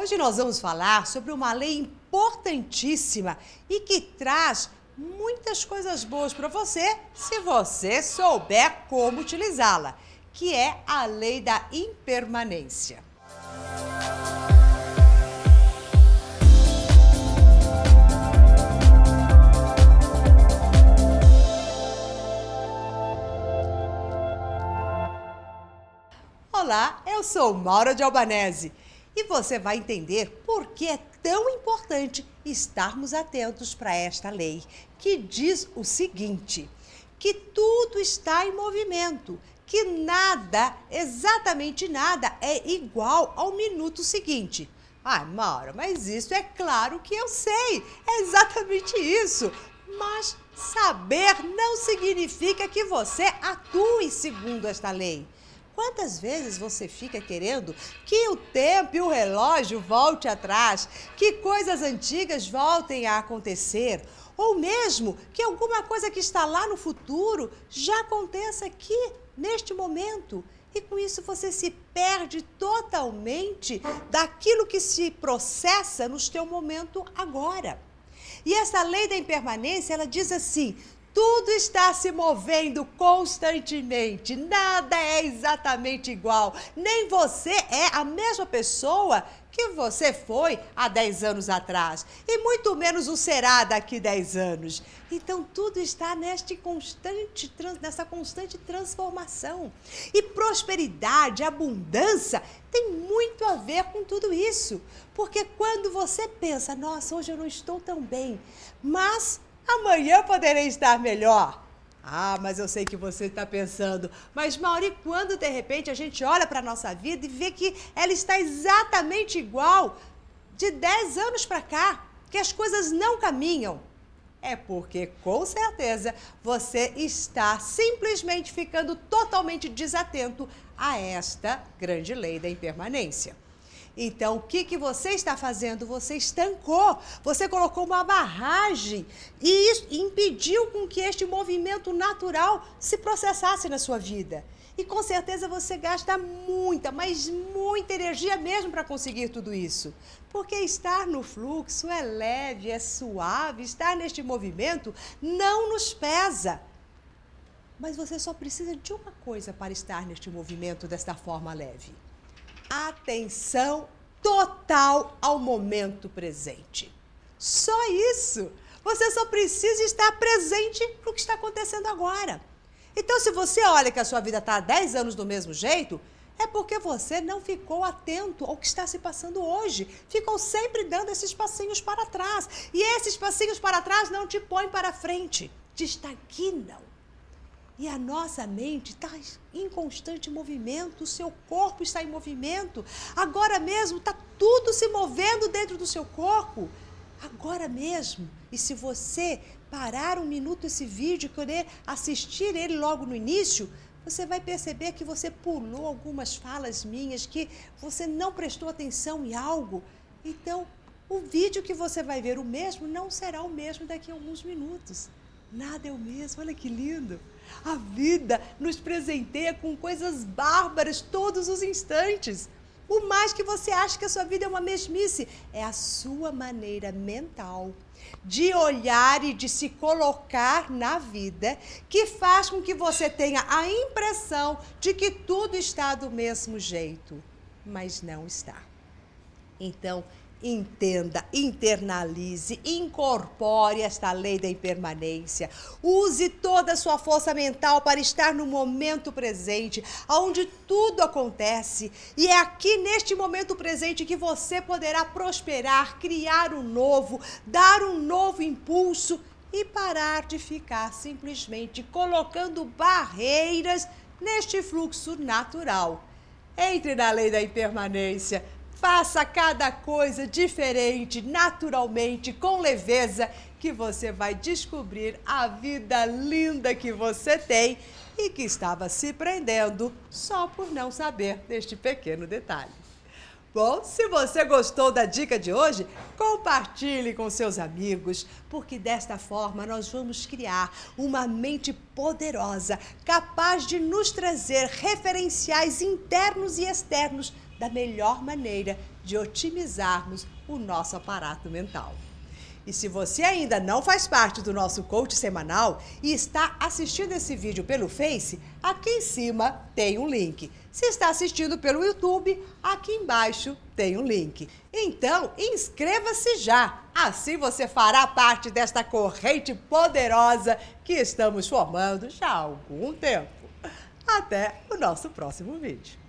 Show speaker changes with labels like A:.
A: Hoje nós vamos falar sobre uma lei importantíssima e que traz muitas coisas boas para você se você souber como utilizá-la, que é a lei da impermanência. Olá, eu sou Maura de Albanese e você vai entender por que é tão importante estarmos atentos para esta lei, que diz o seguinte: que tudo está em movimento, que nada, exatamente nada, é igual ao minuto seguinte. Ai, Maura, mas isso é claro que eu sei, é exatamente isso. Mas saber não significa que você atue segundo esta lei. Quantas vezes você fica querendo que o tempo e o relógio volte atrás, que coisas antigas voltem a acontecer, ou mesmo que alguma coisa que está lá no futuro já aconteça aqui, neste momento? E com isso você se perde totalmente daquilo que se processa no seu momento agora. E essa lei da impermanência, ela diz assim: tudo está se movendo constantemente, nada é exatamente igual. Nem você é a mesma pessoa que você foi há 10 anos atrás, e muito menos o será daqui 10 anos. Então tudo está neste constante, nessa constante transformação. E prosperidade, abundância tem muito a ver com tudo isso. Porque quando você pensa, nossa, hoje eu não estou tão bem, mas Amanhã poderei estar melhor. Ah, mas eu sei que você está pensando, mas Mauri, quando de repente a gente olha para a nossa vida e vê que ela está exatamente igual de 10 anos para cá, que as coisas não caminham? É porque, com certeza, você está simplesmente ficando totalmente desatento a esta grande lei da impermanência. Então, o que, que você está fazendo? Você estancou, você colocou uma barragem e isso impediu com que este movimento natural se processasse na sua vida. E com certeza você gasta muita, mas muita energia mesmo para conseguir tudo isso. Porque estar no fluxo é leve, é suave, estar neste movimento não nos pesa. Mas você só precisa de uma coisa para estar neste movimento desta forma leve atenção total ao momento presente. Só isso. Você só precisa estar presente no que está acontecendo agora. Então, se você olha que a sua vida está há 10 anos do mesmo jeito, é porque você não ficou atento ao que está se passando hoje. Ficou sempre dando esses passinhos para trás. E esses passinhos para trás não te põem para frente, te estagnam. E a nossa mente está em constante movimento, o seu corpo está em movimento. Agora mesmo está tudo se movendo dentro do seu corpo. Agora mesmo. E se você parar um minuto esse vídeo e querer assistir ele logo no início, você vai perceber que você pulou algumas falas minhas, que você não prestou atenção em algo. Então, o vídeo que você vai ver o mesmo não será o mesmo daqui a alguns minutos. Nada é o mesmo, olha que lindo. A vida nos presenteia com coisas bárbaras todos os instantes. O mais que você acha que a sua vida é uma mesmice é a sua maneira mental de olhar e de se colocar na vida que faz com que você tenha a impressão de que tudo está do mesmo jeito, mas não está. Então, Entenda, internalize, incorpore esta lei da impermanência. Use toda a sua força mental para estar no momento presente, onde tudo acontece. E é aqui neste momento presente que você poderá prosperar, criar um novo, dar um novo impulso e parar de ficar simplesmente colocando barreiras neste fluxo natural. Entre na lei da impermanência Faça cada coisa diferente, naturalmente, com leveza, que você vai descobrir a vida linda que você tem e que estava se prendendo só por não saber deste pequeno detalhe. Bom, se você gostou da dica de hoje, compartilhe com seus amigos, porque desta forma nós vamos criar uma mente poderosa, capaz de nos trazer referenciais internos e externos da melhor maneira de otimizarmos o nosso aparato mental. E se você ainda não faz parte do nosso coach semanal e está assistindo esse vídeo pelo Face, aqui em cima tem um link. Se está assistindo pelo YouTube, aqui embaixo tem um link. Então, inscreva-se já. Assim você fará parte desta corrente poderosa que estamos formando já há algum tempo. Até o nosso próximo vídeo.